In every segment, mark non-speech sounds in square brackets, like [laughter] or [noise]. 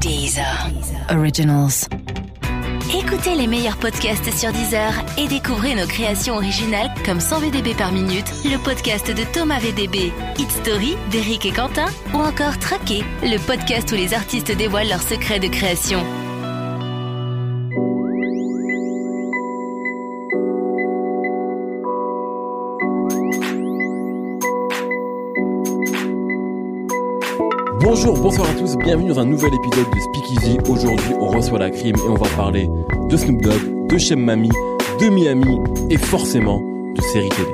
Deezer. Originals. Écoutez les meilleurs podcasts sur Deezer et découvrez nos créations originales comme 100 VDB par minute, le podcast de Thomas VDB, Hit Story d'Eric et Quentin ou encore Traqué, le podcast où les artistes dévoilent leurs secrets de création. Bonjour, bonsoir à tous, bienvenue dans un nouvel épisode de Speakeasy. Aujourd'hui, on reçoit la crime et on va parler de Snoop Dogg, de Shem Mami, de Miami et forcément de séries télé.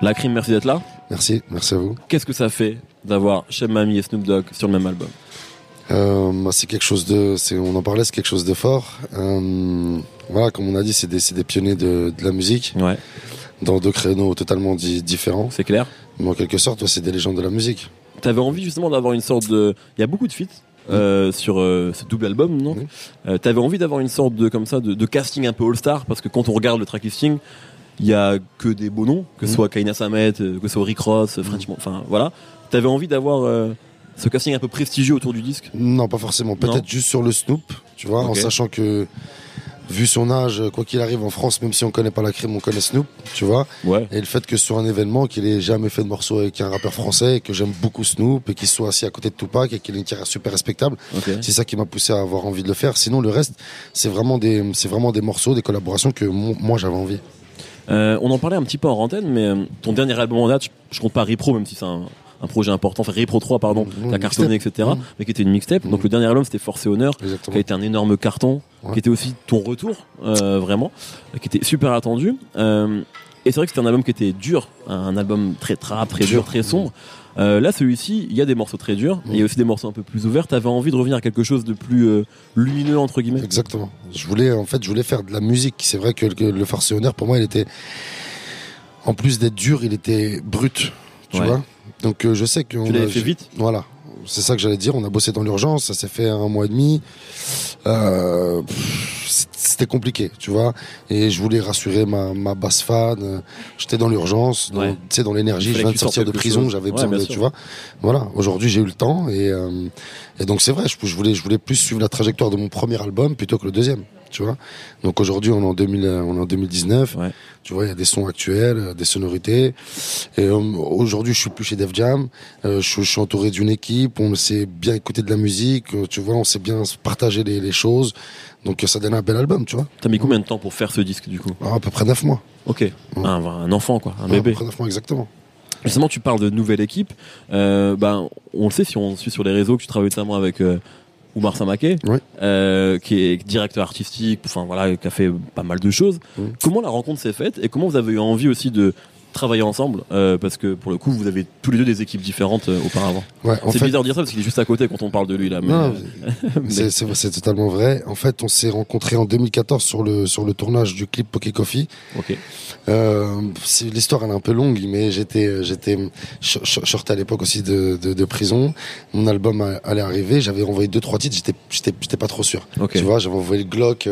La crime, merci d'être là. Merci, merci à vous. Qu'est-ce que ça fait d'avoir Shem Mami et Snoop Dogg sur le même album? Euh, bah, c'est quelque chose de, on en parlait, c'est quelque chose de fort. Euh, voilà, comme on a dit, c'est des, pionniers de, de la musique Ouais, dans deux créneaux totalement di- différents. c'est clair. Mais en quelque sorte, ouais, c'est des légendes de la musique. T'avais envie justement d'avoir une sorte de... Il y a beaucoup de feats euh, sur euh, ce double album, non. Euh, T'avais envie d'avoir une sorte de comme ça de, de casting un peu all-star parce que quand on regarde le track listing, il y a que des beaux noms, que ce soit Kaina Samet, que ce soit Rick Ross, French Mon- enfin voilà. T'avais envie d'avoir ce casting un peu prestigieux autour du disque? Non, pas forcément. Peut-être juste sur le Snoop, tu vois, en sachant que, vu son âge, quoi qu'il arrive en France, même si on connaît pas la crime, on connaît Snoop, tu vois. Ouais. Et le fait que sur un événement, qu'il ait jamais fait de morceau avec un rappeur français, et que j'aime beaucoup Snoop, et qu'il soit assis à côté de Tupac, et qu'il ait une carrière super respectable. C'est ça qui m'a poussé à avoir envie de le faire. Sinon, le reste, c'est vraiment des, c'est vraiment des morceaux, des collaborations que mo- moi j'avais envie. Euh, on en parlait un petit peu en antenne, mais euh, ton dernier album en date, je, je compte pas Repro, même si c'est un, un projet important, enfin Repro 3, pardon, Mmh, qui a cartonné, etc., Mmh. mais qui était une mixtape. Donc Mmh. le dernier album, c'était Force et Honneur, qui a été un énorme carton, Ouais. qui était aussi ton retour, euh, vraiment, qui était super attendu. Euh, et c'est vrai que c'était un album qui était dur, un album très trap, très dur, très sombre. Euh, là, celui-ci, il y a des morceaux très durs, mais il y a aussi des morceaux un peu plus ouverts. T'avais envie de revenir à quelque chose de plus euh, lumineux, entre guillemets? Exactement. Je voulais, en fait, je voulais faire de la musique. C'est vrai que, que le farce et honneur, pour moi, il était, en plus d'être dur, il était brut. Tu Ouais. vois? Donc, euh, je sais que. Tu l'avais fait vite? Voilà. C'est ça que j'allais dire. On a bossé dans l'urgence. Ça s'est fait un mois et demi. Euh, c'était compliqué, tu vois. Et je voulais rassurer ma, ma basse fan. J'étais dans l'urgence, Ouais. tu sais, dans l'énergie. Je viens de sortir de prison. J'avais besoin de, sûr. tu vois. Voilà. Aujourd'hui, j'ai eu le temps et, euh, et donc c'est vrai. Je, je voulais, je voulais plus suivre la trajectoire de mon premier album plutôt que le deuxième. Tu vois. Donc aujourd'hui, on est en 2000, euh, on est en 2019. Ouais. Tu vois, il y a des sons actuels, euh, des sonorités. Et euh, aujourd'hui, je suis plus chez Def Jam. Euh, je, je suis entouré d'une équipe. On sait bien écouter de la musique. Tu vois, on sait bien partager les, les choses. Donc ça donne un bel album, tu vois. T'as mis combien de temps pour faire ce disque, du coup? Ah, à peu près neuf mois. Ok. Un, un enfant, quoi, un Ouais, à bébé. peu près neuf mois exactement. Justement, tu parles de nouvelle équipe. Euh, ben, on le sait si on suit sur les réseaux que tu travailles notamment avec euh, Oumar Samake, Oui. euh, qui est directeur artistique, enfin voilà, qui a fait pas mal de choses. Comment la rencontre s'est faite et comment vous avez eu envie aussi de travailler ensemble euh, Parce que pour le coup, vous avez tous les deux des équipes différentes euh, auparavant. Ouais, C'est fait, bizarre de dire ça parce qu'il est juste à côté quand on parle de lui là. Mais, euh, mais- [laughs] c'est, totalement vrai. En fait, on s'est rencontrés en 2014 sur le sur le tournage du clip Poké Coffee. ok. Euh, l'histoire elle est un peu longue, mais j'étais j'étais sortais à l'époque aussi de, de, de prison. Mon album allait arriver. J'avais envoyé deux trois titres. J'étais j'étais pas trop sûr. Tu vois, j'avais envoyé le Glock.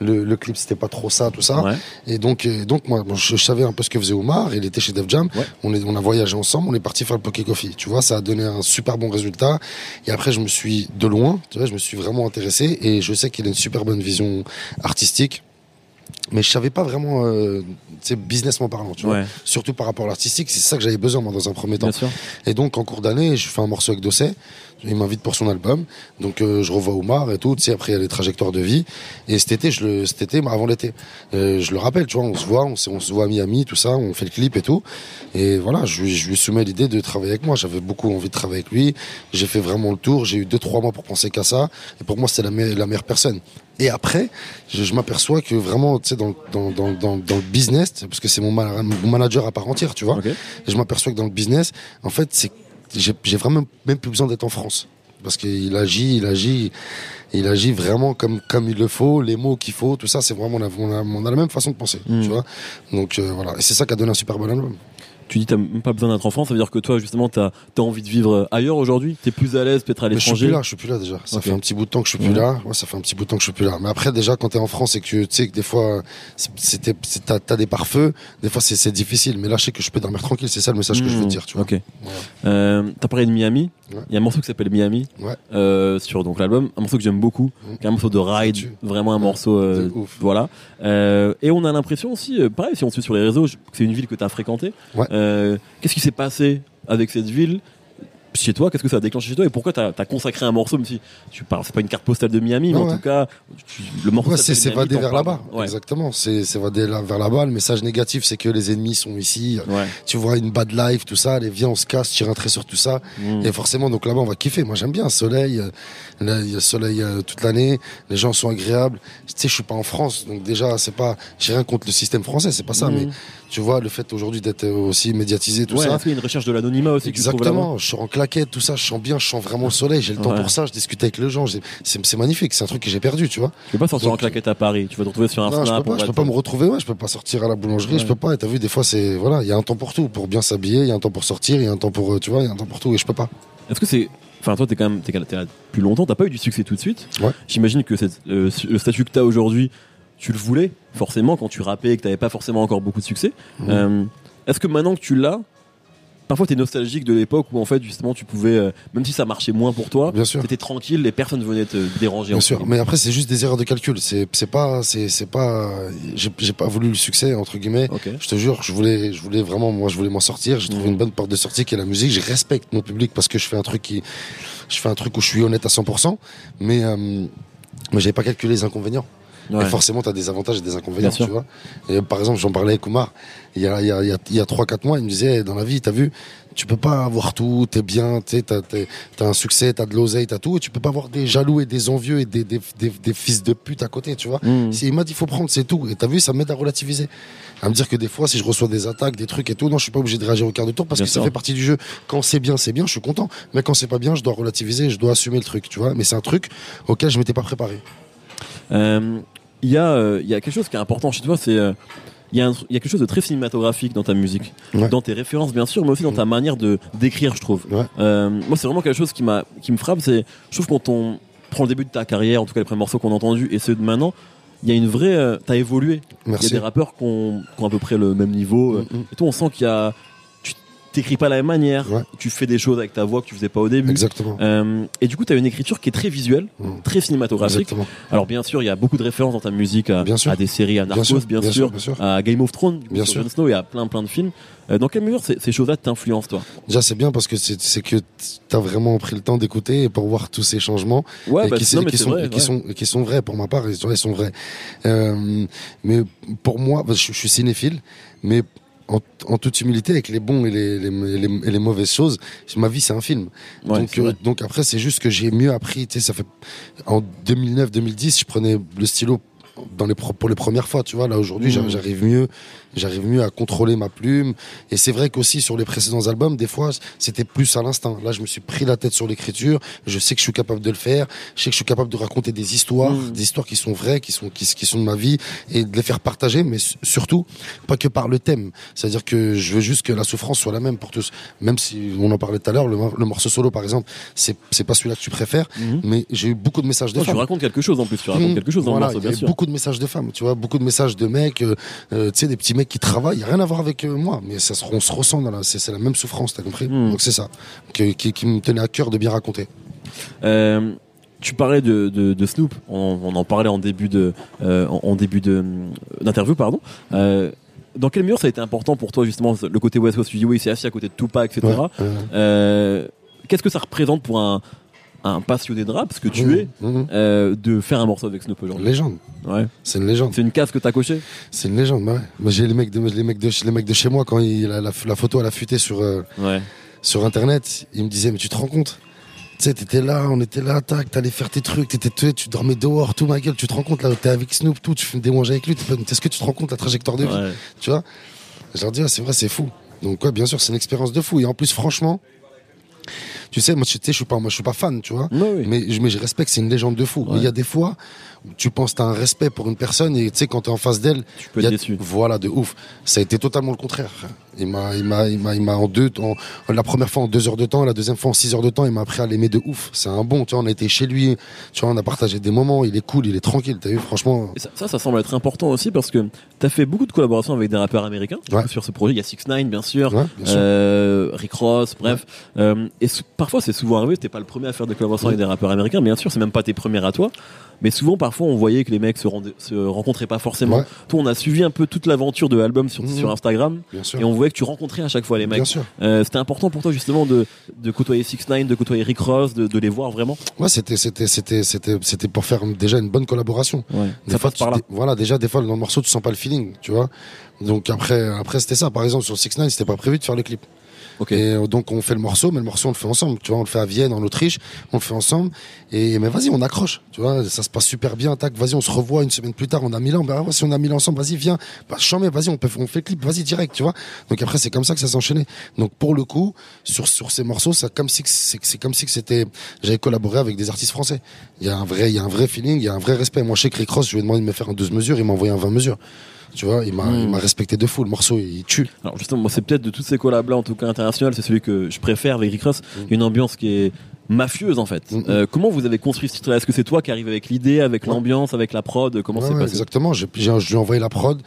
Le, le clip c'était pas trop ça, tout ça. Ouais. Et donc, euh, donc moi, bon, je, je savais un peu ce que faisait Omar. Il était chez Def Jam. Ouais. On, est, on a voyagé ensemble. On est parti faire le Poké Coffee. Tu vois, ça a donné un super bon résultat. Et après, je me suis de loin, tu vois, je me suis vraiment intéressé. Et je sais qu'il a une super bonne vision artistique. Mais je savais pas vraiment, euh, businessment parlant, tu vois. Ouais. Surtout par rapport à l'artistique, c'est ça que j'avais besoin moi dans un premier temps. Bien sûr. Et donc en cours d'année, je fais un morceau avec Dosset. Il m'invite pour son album. Donc euh, je revois Omar et tout. Tu sais, après il y a les trajectoires de vie. Et cet été, je le, cet été, bah, avant l'été, euh, je le rappelle, tu vois, on se voit, on, se- on se voit à Miami, tout ça, on fait le clip et tout. Et voilà, je, lui- je lui soumets l'idée de travailler avec moi. J'avais beaucoup envie de travailler avec lui. J'ai fait vraiment le tour. J'ai eu deux trois mois pour penser qu'à ça. Et pour moi, c'était la, me- la meilleure personne. Et après, je, je m'aperçois que vraiment, tu dans, dans, dans, dans, dans le business, parce que c'est mon, ma- mon manager à part entière, tu vois. Et je m'aperçois que dans le business, en fait, c'est j'ai vraiment même plus besoin d'être en France parce qu'il agit, il agit, il agit vraiment comme comme il le faut, les mots qu'il faut, tout ça, c'est vraiment on a, on a, on a la même façon de penser, Mm. tu vois. Donc euh, voilà, et c'est ça qui a donné un super bon album. Tu dis t'as même pas besoin d'être en France, ça veut dire que toi justement t'as as envie de vivre ailleurs aujourd'hui, t'es plus à l'aise peut-être à Mais je suis l'étranger? plus là, je suis plus là déjà. Ça fait un petit bout de temps que je suis plus là. Ouais, ça fait un petit bout de temps que je suis plus là. Mais après, déjà, quand t'es en France et que tu sais que des fois, c'était, t'as, t'as des pare-feux, des fois c'est, difficile. Mais là, je sais que je peux dormir tranquille. C'est ça le message que je veux te dire, tu vois. Ok. Euh, t'as parlé de Miami. Il Ouais. y a un morceau qui s'appelle Miami Ouais. euh, sur donc l'album, un morceau que j'aime beaucoup, Mmh. qui est un morceau de ride, vraiment un morceau, euh, de ouf. voilà. Euh, et on a l'impression aussi, euh, pareil, si on suit sur les réseaux, c'est une ville que t'as fréquentée. Ouais. Euh, Qu'est-ce qui s'est passé avec cette ville? Chez toi Qu'est-ce que ça a déclenché chez toi Et pourquoi t'as as consacré un morceau, même si tu parles, c'est pas une carte postale de Miami, mais en tout cas, tu- le morceau Ouais, c'est s'évader vers là-bas. Ouais. Exactement. C'est s'évader vers là-bas. Le message négatif, c'est que les ennemis sont ici. Tu vois une bad life, tout ça. Allez, viens, on se casse, tire un trait sur tout ça. Mmh. Et forcément, donc là-bas, on va kiffer. Moi, j'aime bien. Soleil, euh, il y a soleil euh, toute l'année. Les gens sont agréables. Tu sais, je suis pas en France, donc déjà, c'est pas. J'ai rien contre le système français, c'est pas ça. Mmh. Mais tu vois, le fait aujourd'hui d'être aussi médiatisé, tout ça. qu'il y a une recherche de l'anonymat aussi Exactement. Je sors en tout ça. Je sens bien, je sens vraiment le soleil. J'ai le temps Ouais. pour ça. Je discute avec les gens. C'est c'est magnifique. C'est un truc que j'ai perdu, tu vois. Tu peux pas sortir en claquette à Paris, tu vas te retrouver sur un Non, je peux pas, je peux pas me retrouver, ouais, je peux pas sortir à la boulangerie, Ouais. je peux pas. Et t'as vu, des fois, c'est, voilà, il y a un temps pour tout, pour bien s'habiller, il y a un temps pour sortir, il y a un temps pour, euh, tu vois, il y a un temps pour tout, et je peux pas. Est-ce que c'est. Enfin, toi, t'es quand même t'es, t'es là depuis longtemps, t'as pas eu du succès tout de suite? Ouais. J'imagine que cette, euh, le statut que t'as aujourd'hui, tu le voulais, forcément, quand tu rappais et que t'avais pas forcément encore beaucoup de succès. Mhm. Euh, Est-ce que maintenant que tu l'as, parfois t'es nostalgique de l'époque où en fait, justement, tu pouvais, euh, même si ça marchait moins pour toi, Bien sûr. t'étais tranquille et personne venait te déranger. Bien sûr, mais après c'est juste des erreurs de calcul. C'est c'est pas c'est c'est pas j'ai pas voulu le succès entre guillemets. Je te jure, je voulais je voulais vraiment moi je voulais m'en sortir. J'ai trouvé Mhm. une bonne porte de sortie qui est la musique. Je respecte mon public parce que je fais un truc qui je fais un truc où je suis honnête à 100%. Mais euh, mais j'avais pas calculé les inconvénients. Ouais. Et forcément, tu as des avantages et des inconvénients, tu vois. Et par exemple, j'en parlais avec Oumar il y a, il y a, il y a, il y a 3-4 mois, il me disait, dans la vie, t'as vu, tu peux pas avoir tout, t'es bien, t'as, t'es- t'as un succès, t'as de l'oseille, t'as tout, et tu peux pas avoir des jaloux et des envieux et des, des, des, des fils de pute à côté, tu vois. Si il m'a dit, faut prendre, c'est tout. Et t'as vu, ça m'aide à relativiser. À me dire que des fois, si je reçois des attaques, des trucs et tout, non, je suis pas obligé de réagir au quart de tour parce Bien que sûr. ça fait partie du jeu. Quand c'est bien, c'est bien, je suis content. Mais quand c'est pas bien, je dois relativiser, je dois assumer le truc, tu vois. Mais c'est un truc auquel je m'étais pas préparé. Euh, Il y, a, euh, y a quelque chose qui est important chez toi, c'est. euh, il y, a y quelque chose de très cinématographique dans ta musique, Ouais. dans tes références bien sûr, mais aussi dans ta manière de d'écrire, je trouve. Ouais. Euh, moi, c'est vraiment quelque chose qui m'a qui me frappe. C'est, je trouve quand on prend le début de ta carrière, en tout cas les premiers morceaux qu'on a entendus et ceux de maintenant, il y a une vraie. euh, T'as évolué. Il y a des rappeurs qui ont, à peu près le même niveau. Mm, mm. Et toi, on sent qu'il y a. Tu t'écris pas de la même manière. Ouais. Tu fais des choses avec ta voix que tu faisais pas au début. Exactement. Euh, et du coup, tu as une écriture qui est très visuelle, Mm. très cinématographique. Exactement. Alors bien sûr, il y a beaucoup de références dans ta musique à, Bien sûr. à des séries, à Bien Narcos, sûr, bien, bien sûr, sûr, bien sûr. à Game of Thrones, Bien sûr. Jon Snow et à plein plein de films. Euh, dans quelle mesure ces, ces choses-là t'influencent toi? Déjà, c'est bien parce que c'est que t'as vraiment pris le temps d'écouter et pour voir tous ces changements Ouais, et bah, qui, non, et mais qui c'est sont, vrai. et qui ouais. sont et qui sont vrais pour ma part. Ils sont, ils sont vrais. Euh, mais pour moi, que je, je suis cinéphile, mais en, en toute humilité, avec les bons et les, les, et les, et les mauvaises choses, ma vie c'est un film. Ouais, donc, euh, donc après, c'est juste que j'ai mieux appris. Tu sais, ça fait en 2009-2010, je prenais le stylo dans les pour les premières fois, tu vois. Là aujourd'hui, Mhm. j'arrive- mieux, j'arrive mieux à contrôler ma plume. Et c'est vrai qu'aussi sur les précédents albums, des fois, c'était plus à l'instinct. Là, je me suis pris la tête sur l'écriture. Je sais que je suis capable de le faire. Je sais que je suis capable de raconter des histoires, Mhm. des histoires qui sont vraies, qui sont qui, qui sont de ma vie, et de les faire partager. Mais su- surtout, pas que par le thème. C'est-à-dire que je veux juste que la souffrance soit la même pour tous. Même si on en parlait tout à l'heure, le, mor- le morceau solo, par exemple, c'est c'est pas celui-là que tu préfères, Mhm. mais j'ai eu beaucoup de messages de Toi, tu racontes quelque chose en plus, tu racontes Mmh, quelque chose dans voilà, le morceau, bien sûr. Beaucoup de messages de femmes, tu vois, beaucoup de messages de mecs, euh, euh, tu sais, des petits mecs qui travaillent, il y a rien à voir avec euh, moi, mais ça se, on se ressent dans la, c'est c'est la même souffrance, t'as compris? Mmh. Donc c'est ça, que- qui, qui me tenait à cœur de bien raconter. Euh, tu parlais de, de, de Snoop, on, on en parlait en début de euh, en, en début de d'interview, pardon. Dans quelle mesure ça a été important pour toi justement le côté West Coast Studio, il s'est assis à côté de Tupac, etc. Ouais, Euh, Qu'est-ce que ça représente pour un, un passionné de rap, ce que tu mmh, es, mmh. euh, de faire un morceau avec Snoop aujourd'hui Légende, Ouais. c'est une légende, C'est une case que t'as coché c'est une légende. ouais. Moi j'ai les mecs de les mecs de les mecs de chez moi quand il, la, la, la photo elle a fuité sur euh, Ouais. sur internet, ils me disaient mais tu te rends compte? Tu sais, t'étais là, on était là, tac, t'allais faire tes trucs, t'étais, tu, tu dormais dehors, tout ma gueule, tu te rends compte là, t'es avec Snoop, tout, tu fumes des manges avec lui, est-ce que tu te rends compte la trajectoire de vie? Ouais. Tu vois? Je leur dis, ah, c'est vrai, c'est fou. Donc, ouais, bien sûr, c'est une expérience de fou. Et en plus, franchement, tu sais, moi, tu sais, je suis pas, moi, je suis pas fan, tu vois. Oui. Mais, je- mais je respecte, c'est une légende de fou. Ouais. il y a des fois où tu penses que t'as un respect pour une personne et tu sais, quand t'es en face d'elle, Tu peux il y être a- déçu. Voilà, de ouf. Ça a été totalement le contraire. Il m'a, il m'a, il m'a, il m'a en deux, en, la première fois en deux heures de temps, la deuxième fois en six heures de temps, il m'a appris à l'aimer de ouf. C'est un bon, tu vois, on a été chez lui, tu vois, on a partagé des moments, il est cool, il est tranquille, t'as vu, franchement. Ça, ça, ça semble être important aussi parce que t'as fait beaucoup de collaborations avec des rappeurs américains Ouais. sur ce projet. Il y a 6 9 bien sûr, Ouais, bien sûr. euh, Rick Ross, bref. Euh, parfois c'est souvent arrivé, t'es pas le premier à faire des collaborations avec des rappeurs américains, bien sûr, c'est même pas tes premières à toi. Mais souvent, parfois, on voyait que les mecs se, rendaient- se rencontraient pas forcément. Ouais. Toi, on a suivi un peu toute l'aventure de l'album sur, Mhm. sur Instagram, et on voyait que tu rencontrais à chaque fois les mecs. Euh, C'était important pour toi justement de, de côtoyer 6 9 de côtoyer Rick Ross, de, de les voir vraiment? Ouais, c'était, c'était, c'était, c'était, c'était pour faire déjà une bonne collaboration. Ouais. Des Ça fois, passe par là. tu- voilà, déjà, des fois, dans le morceau, tu sens pas le feeling, tu vois. Donc après, après, c'était ça. Par exemple, sur 6 9 c'était pas prévu de faire le clip. Ok. Et euh, donc, on fait le morceau, mais le morceau, on le fait ensemble. Tu vois, on le fait à Vienne, en Autriche, on le fait ensemble. Et, mais vas-y, on accroche. Tu vois, ça se passe super bien. Tac, vas-y, on se revoit une semaine plus tard, on a Milan. Bah si on a Milan ensemble, vas-y, viens. Bah, chambé, vas-y, on peut, on fait le clip, vas-y, direct, tu vois. Donc après, c'est comme ça que ça s'enchaînait. Donc, pour le coup, sur, sur ces morceaux, ça, comme si, c'est, comme si c'était, j'avais collaboré avec des artistes français. Il y a un vrai, il y a un vrai feeling, il y a un vrai respect. Moi, chez Rick Ross, je lui ai demandé de me faire un 12 mesures, il m'a envoyé un 20 mesures. Tu vois, il m'a, Mm. respecté de fou. Le morceau, il tue. Alors justement, moi, c'est peut-être de toutes ces collabs là, en tout cas internationales, c'est celui que je préfère avec Rick Ross. A une ambiance qui est mafieuse en fait. Mm. Euh, comment vous avez construit ce titre Est-ce que c'est toi qui arrive avec l'idée, avec Ouais. l'ambiance, avec la prod? Comment Ouais, c'est ouais, passé? Exactement. J'ai, j'ai- je lui ai envoyé la prod.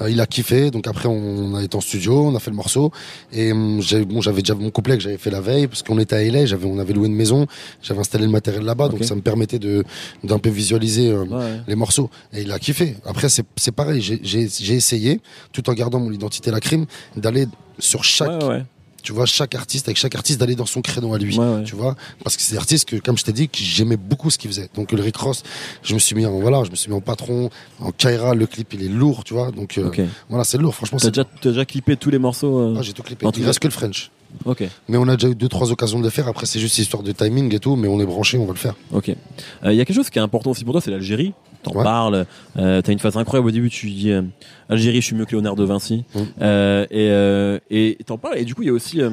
Euh, il a kiffé. Donc après, on a été en studio, on a fait le morceau. Et j'ai, bon, j'avais déjà mon couplet que j'avais fait la veille parce qu'on était à LA. J'avais, on avait loué une maison. J'avais installé le matériel là-bas, donc ça me permettait de d'un peu visualiser euh, les morceaux. Et il a kiffé. Après, c'est, c'est pareil. J'ai, essayé, tout en gardant mon identité la crime, d'aller sur chaque. Tu vois, chaque artiste avec chaque artiste d'aller dans son créneau à lui. Ouais, ouais. Tu vois, parce que c'est des artistes que, comme je t'ai dit, que j'aimais beaucoup ce qu'il faisait. Donc le Rick Ross, je me suis mis en voilà, je me suis mis en patron, en Kaira, le clip il est lourd, tu vois. Donc euh, voilà, c'est lourd, franchement. T'as déjà, t'as déjà clippé tous les morceaux euh, Ah, j'ai tout clippé. Il reste que le French. Ok, Mais on a déjà eu deux trois occasions de le faire. Après c'est juste histoire de timing et tout, mais on est branché, on va le faire. ok. Euh, Il y a quelque chose qui est important aussi pour toi, c'est l'Algérie. T'en Ouais. parles. Euh, T'as une phase incroyable au début. Tu dis euh, Algérie, je suis mieux que Léonard de Vinci. Mm. Euh, et euh, et t'en parles. Et du coup, il y a aussi euh,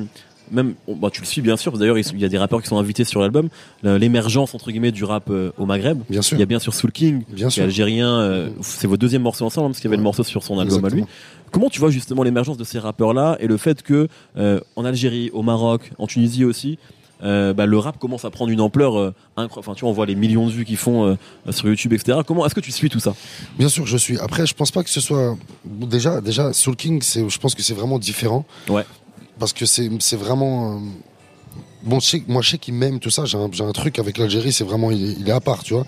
même, bah, tu le suis bien sûr. D'ailleurs, il y a des rappeurs qui sont invités sur l'album. L'émergence entre guillemets du rap euh, au Maghreb. Bien sûr. Il y a bien sûr Soul King, Bien qui est sûr. algérien. euh, c'est votre deuxième morceau ensemble, hein, parce qu'il y avait le morceau sur son album à lui. Comment tu vois justement l'émergence de ces rappeurs-là et le fait que euh, en Algérie, au Maroc, en Tunisie aussi, euh, bah, le rap commence à prendre une ampleur euh, incroyable. Enfin, tu vois, on voit les millions de vues qu'ils font euh, sur YouTube, etc. Comment est-ce que tu suis tout ça? Bien sûr, je suis. Après, je pense pas que ce soit déjà déjà Soul King. C'est, je pense que c'est vraiment différent. Ouais. Parce que c'est c'est vraiment. Bon, je sais- moi, je sais qu'il m'aime tout ça. J'ai un, j'ai un truc avec l'Algérie. C'est vraiment, il est, il est à part, tu vois.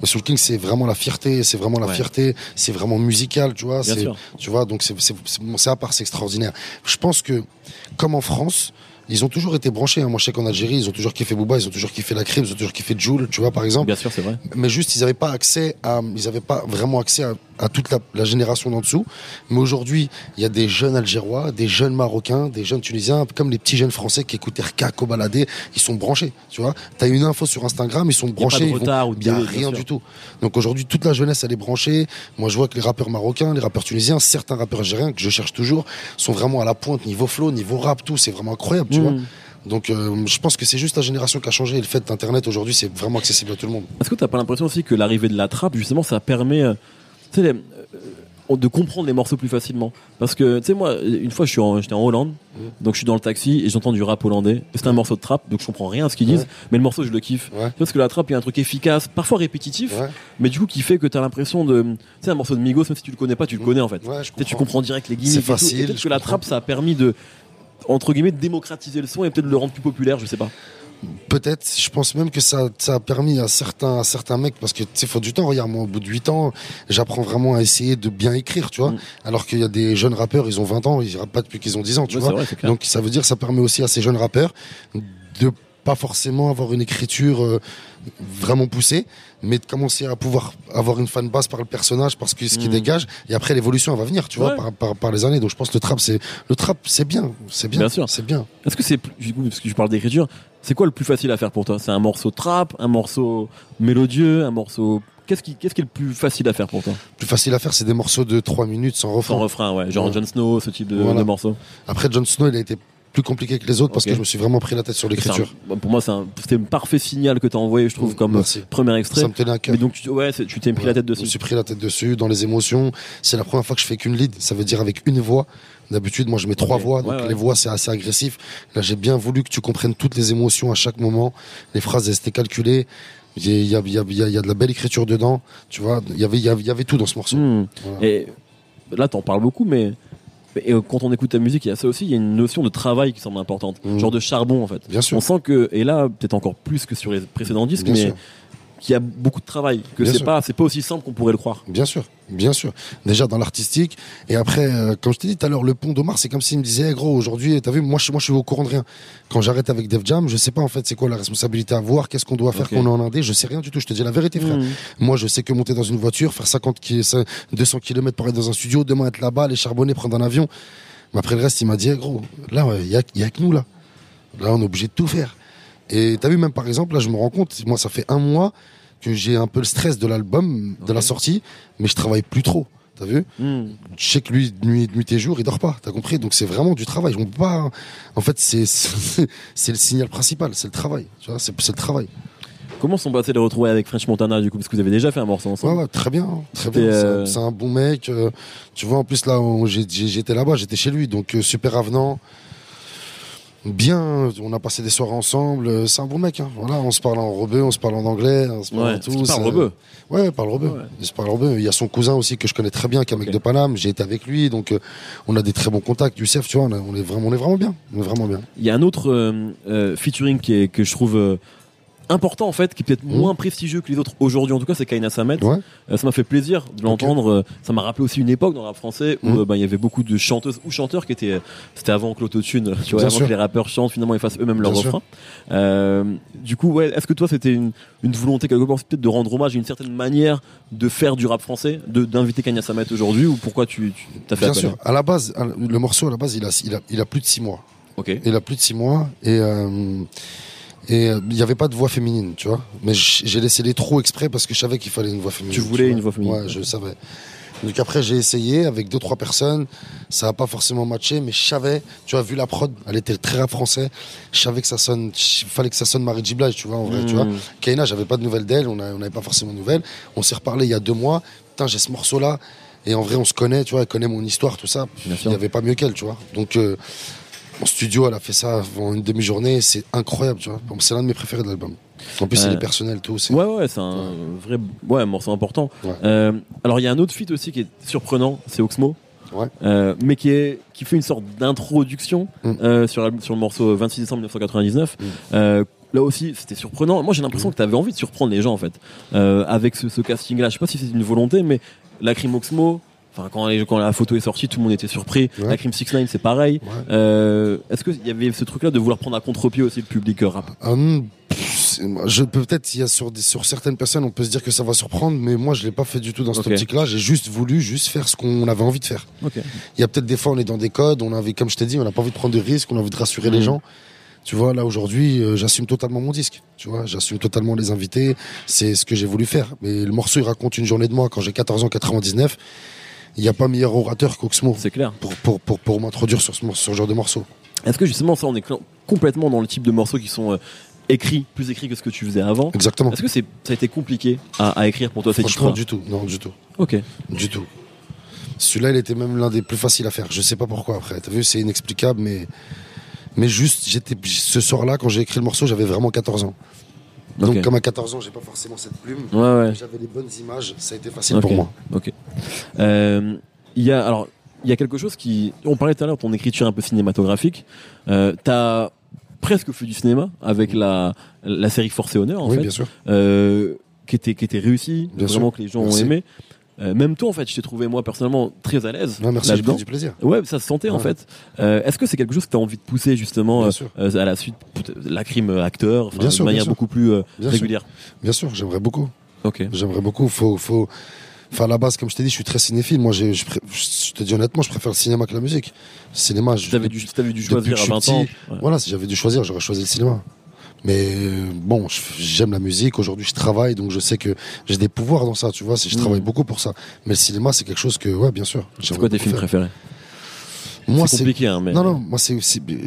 Mais Soul King, c'est vraiment la fierté. C'est vraiment la Ouais. fierté. C'est vraiment musical, tu vois. Bien c'est, sûr. tu vois. Donc c'est c'est c'est bon, c'est à part. C'est extraordinaire. Je pense que comme en France. Ils ont toujours été branchés. hein. Moi, je sais qu'en Algérie, ils ont toujours kiffé Booba, ils ont toujours kiffé la crime, ils ont toujours kiffé Joule, tu vois, par exemple Bien sûr, c'est vrai. mais juste ils n'avaient pas accès à ils n'avaient pas vraiment accès à, à toute la, la génération d'en dessous. Mais aujourd'hui il y a des jeunes algérois des jeunes marocains des jeunes tunisiens comme les petits jeunes français qui écoutent RK Kobalade ils sont branchés tu vois. T'as une info sur Instagram ils sont Il n'y a pas branchés de ils vont- retard ou de y a rien du tout. Donc aujourd'hui toute la jeunesse elle est branchée. Moi je vois que les rappeurs marocains les rappeurs tunisiens certains rappeurs algériens que je cherche toujours sont vraiment à la pointe niveau flow niveau rap tout. C'est vraiment incroyable tu Mm. vois. Donc euh, je pense que c'est juste la génération qui a changé. Et le fait d'internet aujourd'hui c'est vraiment accessible à tout le monde. Est-ce que t'as pas l'impression aussi que l'arrivée de la trappe, justement, ça permet euh, tu sais, les- euh, de comprendre les morceaux plus facilement Parce que, tu sais, moi, une fois, je suis en- j'étais en Hollande, Mm. donc je suis dans le taxi et j'entends du rap hollandais. C'est un morceau de trap, donc je comprends rien à ce qu'ils disent, Ouais. mais le morceau, je le kiffe. ouais Parce que la trappe, il y a un truc efficace, parfois répétitif, ouais mais du coup qui fait que t'as l'impression de. Tu sais, un morceau de Migos, même si tu le connais pas, tu le Mm. connais en fait. Je Tu tu comprends direct les gimmicks. C'est facile, peut-être que la comprends. trappe, ça a permis de. Entre guillemets, de démocratiser le son et peut-être de le rendre plus populaire, je sais pas. Peut-être, je pense même que ça, ça a permis à certains, à certains mecs, parce que tu sais, faut du temps. Regarde, moi, au bout de 8 ans, j'apprends vraiment à essayer de bien écrire, tu vois. Mm. Alors qu'il y a des jeunes rappeurs, ils ont 20 ans, ils rappent pas depuis qu'ils ont 10 ans, tu Ouais, vois. vrai. Donc ça veut dire que ça permet aussi à ces jeunes rappeurs de pas forcément avoir une écriture euh, vraiment poussée, mais de commencer à pouvoir avoir une fan base par le personnage, parce que ce qui Mm. dégage, et après l'évolution elle va venir, tu vois, par, par, par les années. Donc je pense que le trap, c'est le trap, c'est bien, c'est bien, Bien sûr. c'est bien. Est-ce que c'est plus- du coup parce que je parle d'écriture, c'est quoi le plus facile à faire pour toi? C'est un morceau trap, un morceau mélodieux, un morceau qu'est-ce qui qu'est-ce qui est le plus facile à faire pour toi? Plus facile à faire, c'est des morceaux de 3 minutes sans refrain. Sans refrain, ouais, genre Ouais. Jon Snow, ce type de, Voilà. de morceau. Après, Jon Snow, il a été plus compliqué que les autres parce que je me suis vraiment pris la tête sur l'écriture. Un- bon, pour moi, c'est un, un parfait signal que t'as envoyé, je trouve, comme Merci. premier extrait. Ça me tenait à cœur. Mais donc, tu, ouais, tu t'es pris Ouais. la tête Je me dessus. suis pris la tête dessus, dans les émotions. C'est la première fois que je fais qu'une lead. Ça veut dire avec une voix. D'habitude, moi, je mets trois voix, donc Ouais, ouais. les voix, c'est assez agressif. Là, j'ai bien voulu que tu comprennes toutes les émotions à chaque moment. Les phrases, elles étaient calculées. Il y a, y y y de la belle écriture dedans. Tu vois, il y avait, il y avait, tout dans ce morceau. Hmm. Voilà. Et là, t'en parles beaucoup, mais et euh, quand on écoute ta musique, il y a ça aussi, il y a une notion de travail qui semble importante, Mhm. genre de charbon en fait. Bien sûr. On sent que, et là, peut-être encore plus que sur les précédents disques, Bien mais sûr. Qu'il y a beaucoup de travail, que c'est pas, c'est pas aussi simple qu'on pourrait le croire. Bien sûr, bien sûr. Déjà dans l'artistique. Et après, euh, comme je t'ai dit tout à l'heure, le pont d'Omar, c'est comme s'il me disait, gros, aujourd'hui, t'as vu, moi je, moi, je suis au courant de rien. Quand j'arrête avec Def Jam, je sais pas en fait c'est quoi la responsabilité à voir, qu'est-ce qu'on doit faire Ok. quand on est en indé, je sais rien du tout. Je te dis la vérité, frère. Mhm. Moi, je sais que monter dans une voiture, faire 50 qui- 200 km pour être dans un studio, demain être là-bas, aller charbonner, prendre un avion. Mais après le reste, il m'a dit, Eh, gros, là, il y a, y a que nous, là. Là, on est obligé de tout faire. Et t'as vu, même par exemple, là, je me rends compte, moi, ça fait un mois que j'ai un peu le stress de l'album, de la sortie, mais je travaille plus trop. T'as vu? Hmm. Je sais que lui, nuit, nuit et jour, il dort pas. T'as compris? Donc c'est vraiment du travail. On peut pas. En fait, c'est [laughs] c'est le signal principal, c'est le travail. Tu vois, c'est le travail. Comment sont passés les retrouvailles avec French Montana du coup? Parce que vous avez déjà fait un morceau Ouais, ensemble. ouais, très bien, très bien. C'est un- euh, C'est un bon mec. euh, tu vois, en plus là, j'étais là-bas, j'étais chez lui, donc euh, super avenant. Bien, on a passé des soirées ensemble. euh, C'est un bon mec. Hein. Voilà, on se parle en rebeu, on se parle en anglais, on se parle Ouais, en tout. parle rebeu. Ouais, parle rebeu. Ouais. Il se parle rebeu. Il y a son cousin aussi que je connais très bien, qui est un mec de Paname. J'ai été avec lui, donc euh, on a des très bons contacts. Youssef, tu vois, on, a- on est vraiment, on est vraiment bien. On est vraiment bien. Il y a un autre euh, euh, featuring qui est, que je trouve important en fait, qui est peut-être Mhm. moins prestigieux que les autres aujourd'hui. En tout cas, c'est Kaina Samet. Ouais. Euh, ça m'a fait plaisir de l'entendre. Euh, Ça m'a rappelé aussi une époque dans le rap français où Mhm. euh, bah, il y avait beaucoup de chanteuses ou chanteurs qui étaient. C'était avant que l'autotune, tu vois, Bien avant sûr. que les rappeurs chantent, finalement ils fassent eux-mêmes leur Bien sûr. refrain. Euh, du coup, ouais, est-ce que toi c'était une, une volonté quelque part peut-être de rendre hommage à une certaine manière de faire du rap français, de d'inviter Kanye Samet aujourd'hui ou pourquoi tu, tu as fait Bien sûr. À la base, le morceau, à la base, il a, il a, il a plus de six mois. Ok. Il a plus de six mois et euh, et euh, il n'y avait pas de voix féminine, tu vois. Mais j'ai laissé les trous exprès parce que je savais qu'il fallait une voix féminine. Tu voulais vois. une voix féminine. Ouais, je savais. Donc après j'ai essayé avec deux trois personnes, ça n'a pas forcément matché, mais je savais, tu as vu la prod, elle était très rap français, je savais que ça sonne, il fallait que ça sonne Marie. Blige, tu vois, en vrai, tu vois. Mhm. Kaina, j'avais pas de nouvelles d'elle, on n'avait pas forcément de nouvelles. On s'est reparlé il y a deux mois. Putain, j'ai ce morceau-là. Et en vrai, on se connaît, tu vois, elle connaît mon histoire, tout ça. Il n'y avait pas mieux qu'elle, tu vois. Donc, euh, en studio, elle a fait ça avant une demi-journée. C'est incroyable, tu vois. C'est l'un de mes préférés de l'album. En plus, Euh, il est personnel, tout. c'est- Ouais, ouais, c'est un vrai ouais, un morceau important. Ouais. Euh, alors, il y a un autre feat aussi qui est surprenant, c'est Oxmo. Ouais. Euh, mais qui, est, qui fait une sorte d'introduction Mm. euh, sur, le morceau 26 décembre 1999. Mm. Euh, là aussi, c'était surprenant. Moi, j'ai l'impression que tu avais envie de surprendre les gens, en fait, avec ce, ce casting-là. Je sais pas si c'est une volonté, mais la crime Oxmo, enfin, quand, les- quand la photo est sortie, tout le monde était surpris. Ouais. La crime 6 9 c'est pareil. Ouais. Euh, Est-ce qu'il y avait ce truc-là de vouloir prendre à contre-pied aussi le public euh, rap je peux peut-être il y a sur des- sur certaines personnes on peut se dire que ça va surprendre mais moi je l'ai pas fait du tout dans cette Ok. optique là j'ai juste voulu juste faire ce qu'on avait envie de faire il y a peut-être des fois on est dans des codes on avait comme je t'ai dit on n'a pas envie de prendre de risques on a envie de rassurer les Mhm. gens tu vois là aujourd'hui euh, j'assume totalement mon disque tu vois j'assume totalement les invités c'est ce que j'ai voulu faire mais le morceau il raconte une journée de moi quand j'ai 14 ans 99 il n'y a pas meilleur orateur qu'Oxmo C'est clair. pour, pour, pour, pour m'introduire sur ce, mor- sur ce genre de morceau Est-ce que justement ça on est complètement dans le type de morceaux qui sont euh, écrits, plus écrits que ce que tu faisais avant? Exactement Est-ce que c'est ça a été compliqué à, à écrire pour toi ces franchement du tout non du tout Ok. Du tout. Celui-là, il était même l'un des plus faciles à faire. Je sais pas pourquoi après. T'as vu, c'est inexplicable, mais mais juste, j'étais ce soir-là quand j'ai écrit le morceau, j'avais vraiment 14 ans. Donc comme à 14 ans, j'ai pas forcément cette plume. Ouais ouais. J'avais les bonnes images, ça a été facile pour moi. Ok. Euh, Il y a alors il y a quelque chose qui on parlait tout à l'heure de ton écriture un peu cinématographique. Euh, T'as presque fait du cinéma avec la la série Force et Honneur en oui, fait, bien sûr. euh, qui était qui était réussie, Bien vraiment sûr. que les gens Merci. ont aimé. Euh, même toi en fait, je t'ai trouvé moi personnellement très à l'aise. Non, merci, j'ai pris du plaisir. Ouais, ça se sentait en fait. Euh, Est-ce que c'est quelque chose que tu as envie de pousser justement euh, sûr. euh, à la suite la crime euh, acteur, Bien de sûr, bien manière sûr. beaucoup plus euh, Bien sûr. régulière? Bien sûr, j'aimerais beaucoup. Ok. J'aimerais beaucoup. Faut, faut. Enfin, à la base, comme je t'ai dit, je suis très cinéphile. Moi, je, te dis honnêtement, je préfère le cinéma que la musique. Le cinéma, je, t'avais dû, si t'avais dû choisir à je 20 suis ans. petit, ouais. Voilà, si j'avais dû choisir, j'aurais choisi le cinéma. Mais euh, bon, j'aime la musique. Aujourd'hui, je travaille, donc je sais que j'ai des pouvoirs dans ça. Tu vois, si je Mhm. travaille beaucoup pour ça. Mais le cinéma, c'est quelque chose que, ouais, bien sûr. C'est quoi tes films faire. préférés? Moi, C'est compliqué, hein, mais. non, non. Moi, c'est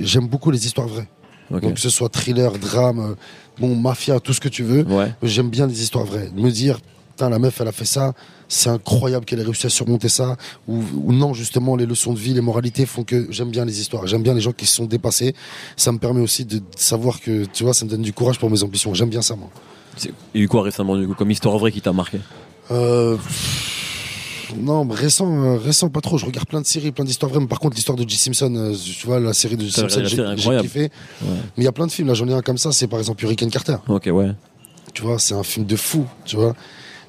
j'aime beaucoup les histoires vraies. Donc que ce soit thriller, drame, euh, bon, mafia, tout ce que tu veux. Ouais. J'aime bien les histoires vraies. Me dire, putain, la meuf, elle a fait ça, c'est incroyable qu'elle ait réussi à surmonter ça, ou, ou non, justement, les leçons de vie, les moralités font que j'aime bien les histoires, j'aime bien les gens qui se sont dépassés. Ça me permet aussi de savoir que, tu vois, ça me donne du courage pour mes ambitions. J'aime bien ça, moi. Il y a eu quoi récemment, du coup, comme histoire vraie qui t'a marqué? Euh, non, récent, euh, récent, pas trop. Je regarde plein de séries, plein d'histoires vraies. Mais par contre, l'histoire de J. Simpson, euh, tu vois, la série de J. Simpson, j'ai kiffé. Ouais. Mais il y a plein de films, là, j'en ai un comme ça, c'est par exemple Hurricane Carter. Ok, ouais. Tu vois, c'est un film de fou, tu vois.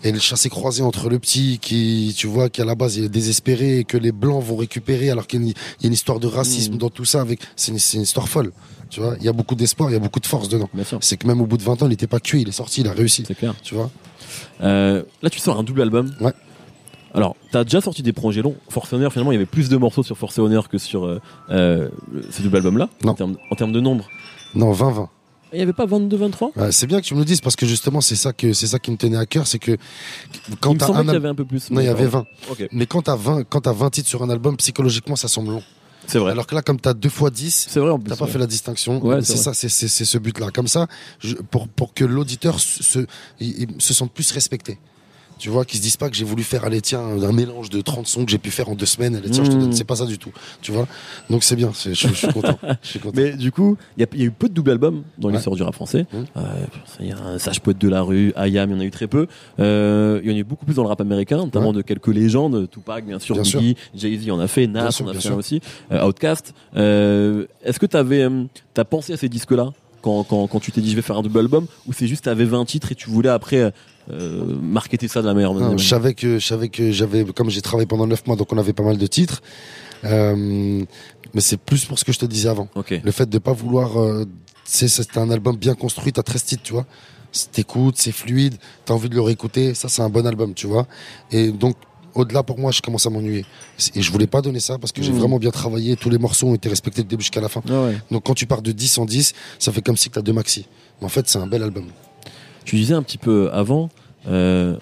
Et le chassé croisé entre le petit qui, tu vois, qui à la base il est désespéré et que les blancs vont récupérer alors qu'il y a une, histoire de racisme Mhm. dans tout ça avec, c'est une, histoire folle. Tu vois, il y a beaucoup d'espoir, il y a beaucoup de force dedans. Bien sûr, C'est que même au bout de 20 ans, il n'était pas cuit, il est sorti, il a réussi. c'est clair. Tu vois. Euh, là, tu sors un double album. Ouais. Alors, t'as déjà sorti des projets longs. Force et Honneur, finalement, il y avait plus de morceaux sur Force et Honneur que sur euh, euh, ce double album-là. Non. En termes, en termes de nombre. Non, 20-20. Il n'y avait pas 22-23 Ouais, c'est bien que tu me le dises parce que justement, c'est ça que, c'est ça qui me tenait à cœur, c'est que quand semblait un y avait un peu plus. Non, il y avait pardon. 20. Ok, Mais quand t'as 20, quand t'as 20 titres sur un album, psychologiquement, ça semble long. c'est vrai. Alors que là, comme t'as deux fois 10, C'est vrai en plus. T'as pas ouais. fait la distinction. Ouais, c'est ça, c'est ce but-là. Comme ça, je- pour, pour que l'auditeur se, se sente plus respecté. Tu vois, qu'ils se disent pas que j'ai voulu faire, allez, tiens, un mélange de 30 sons que j'ai pu faire en deux semaines, allez, tiens, je te Mm. donne. C'est pas ça du tout. Tu vois. Donc c'est bien, je, suis content. Content. [laughs] Mais du coup, il y, a- il y a eu peu de double albums dans Ouais. l'histoire du rap français. Mhm. Euh, Il y a un Sage Poète de la rue, Ayam, il y en a eu très peu. Euh, il y en a eu beaucoup plus dans le rap américain, notamment Ouais. de quelques légendes. Tupac, bien sûr, Bien sûr. Biggie, Jay-Z en a fait, Nas en a fait sûr. aussi, euh, Outkast. Euh, Est-ce que tu avais t'as pensé à ces disques-là quand, quand, quand tu t'es dit je vais faire un double album ou c'est juste t'avais 20 titres et tu voulais après euh, marketer ça de la meilleure manière je savais que, je savais que j'avais, comme j'ai travaillé pendant 9 mois, donc on avait pas mal de titres. Euh, mais c'est plus pour ce que je te disais avant. Le fait de pas vouloir, euh, c'est, c'est un album bien construit, t'as 13 titres, tu vois. T'écoutes, c'est fluide, t'as envie de le réécouter, ça c'est un bon album, tu vois. Et donc, au-delà pour moi, je commence à m'ennuyer. Et je voulais pas donner ça parce que j'ai Mhm. vraiment bien travaillé, tous les morceaux ont été respectés du début jusqu'à la fin. Ah ouais. Donc quand tu pars de 10 en 10, ça fait comme si t'as deux maxi. Mais en fait, c'est un bel album. Tu disais un petit peu avant, euh,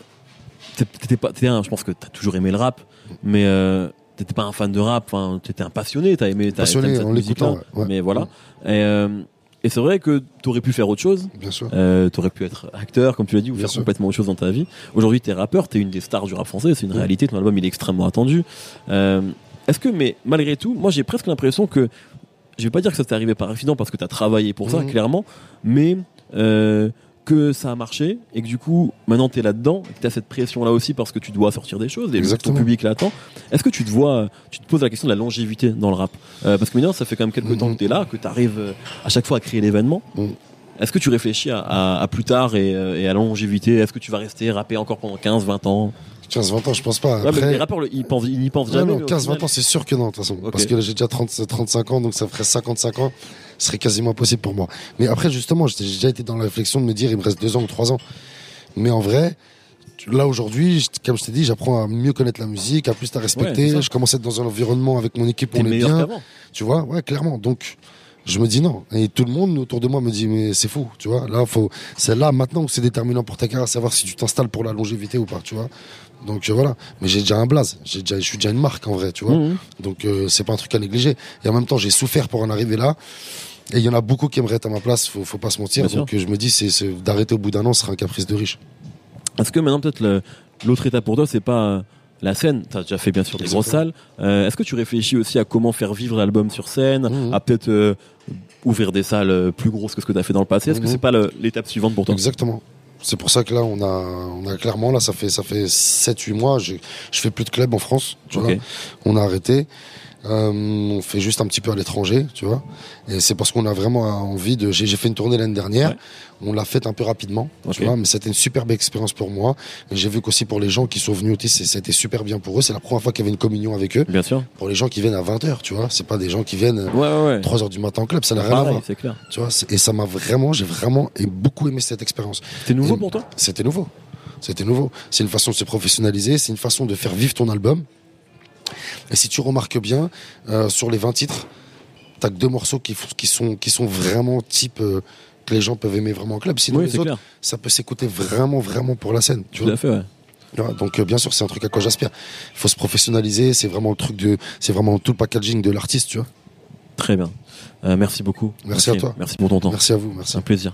t'étais pas, t'étais un- je pense que t'as toujours aimé le rap, mais euh, t'étais pas un fan de rap, enfin, t'étais un passionné, t'as aimé, t'as Passionné, cette en l'écoutant, ouais, mais voilà. Et, euh, et c'est vrai que t'aurais pu faire autre chose, Bien sûr. euh, t'aurais pu être acteur, comme tu l'as dit, ou Bien faire sûr. complètement autre chose dans ta vie. Aujourd'hui, t'es rappeur, t'es une des stars du rap français, c'est une Ouais. réalité, ton album il est extrêmement attendu. Euh, Est-ce que, mais malgré tout, moi j'ai presque l'impression que, je vais pas dire que ça t'est arrivé par accident parce que t'as travaillé pour ça, Mhm. clairement, mais euh, que ça a marché et que du coup, maintenant t'es là-dedans, et que cette pression-là aussi parce que tu dois sortir des choses, et le- ton Exactement. public l'attend. Est-ce que tu te vois, tu te poses la question de la longévité dans le rap? Euh, Parce que maintenant, ça fait quand même quelques temps Mhm. que t'es là, que t'arrives euh, à chaque fois à créer l'événement. Mhm. Est-ce que tu réfléchis à, à- à plus tard et, euh, et à la longévité? Est-ce que tu vas rester rapper encore pendant 15, 20 ans? 15, 20 ans, je pense pas. Ouais, mais Après, Les rappeurs, ils, pensent, ils n'y pensent jamais. non, mais au 15, 20 final- ans, c'est sûr que non, de toute façon. Parce que là, j'ai déjà 30, 35 ans, donc ça ferait 55 ans. Ce serait quasiment impossible pour moi. Mais après, justement, j'ai déjà été dans la réflexion de me dire, il me reste 2 ans ou 3 ans. Mais en vrai, là, aujourd'hui, comme je t'ai dit, j'apprends à mieux connaître la musique, à plus la respecter. je commence à être dans un environnement avec mon équipe, on est bien. Tu vois, ouais, clairement. Donc, je me dis non. Et tout le monde autour de moi me dit, mais c'est fou, tu vois? Là, faut, c'est là maintenant où c'est déterminant pour ta carrière, savoir si tu t'installes pour la longévité ou pas, tu vois? Donc, euh, voilà. Mais j'ai déjà un blaze. J'ai déjà, je suis déjà une marque, en vrai, tu vois. Mhm. Donc, euh, c'est pas un truc à négliger. Et en même temps, j'ai souffert pour en arriver là. Et il y en a beaucoup qui aimeraient être à ma place, faut, faut pas se mentir. Bien. Donc, euh, je me dis, c'est, c'est- d'arrêter au bout d'un an, ce sera un caprice de riche. Est-ce que maintenant, peut-être, le- l'autre étape pour toi, c'est pas la scène? T'as déjà fait, bien sûr, des grosses salles. Euh, Est-ce que tu réfléchis aussi à comment faire vivre l'album sur scène Mhm. À peut-être euh, ouvrir des salles plus grosses que ce que tu as fait dans le passé? Est-ce que Mhm. c'est pas le- l'étape suivante pour toi? Exactement. C'est pour ça que là, on a, on a clairement, là, ça fait, ça fait 7-8 mois, je, je fais plus de club en France, tu vois. On a arrêté. Euh, on fait juste un petit peu à l'étranger, tu vois. Et c'est parce qu'on a vraiment envie de. J'ai fait une tournée l'année dernière. Ouais. On l'a faite un peu rapidement, tu vois. Mais c'était une superbe expérience pour moi. Et j'ai vu qu'aussi pour les gens qui sont venus aussi, c'est- c'était super bien pour eux. C'est la première fois qu'il y avait une communion avec eux. Bien sûr. Pour les gens qui viennent à 20h, tu vois. C'est pas des gens qui viennent Ouais, ouais, ouais. 3 heures du matin en club. Ça n'a rien à voir. c'est clair. Tu vois. Et ça m'a vraiment, j'ai vraiment et beaucoup aimé cette expérience. C'est nouveau Et- pour toi? C'était nouveau. C'était nouveau. C'est une façon de se professionnaliser, c'est une façon de faire vivre ton album. Et si tu remarques bien, euh, sur les 20 titres, t'as que deux morceaux qui, sont, qui sont vraiment type euh, que les gens peuvent aimer vraiment en club. Sinon, Oui, les autres, clair. ça peut s'écouter vraiment, vraiment pour la scène. Tu Tout vois à fait, ouais. Donc, euh, bien sûr, c'est un truc à quoi j'aspire. Il faut se professionnaliser. C'est vraiment le truc de, c'est vraiment tout le packaging de l'artiste, tu vois. Très bien. Euh, merci beaucoup. Merci à toi. Merci pour ton temps. Merci à vous. Merci. Un plaisir.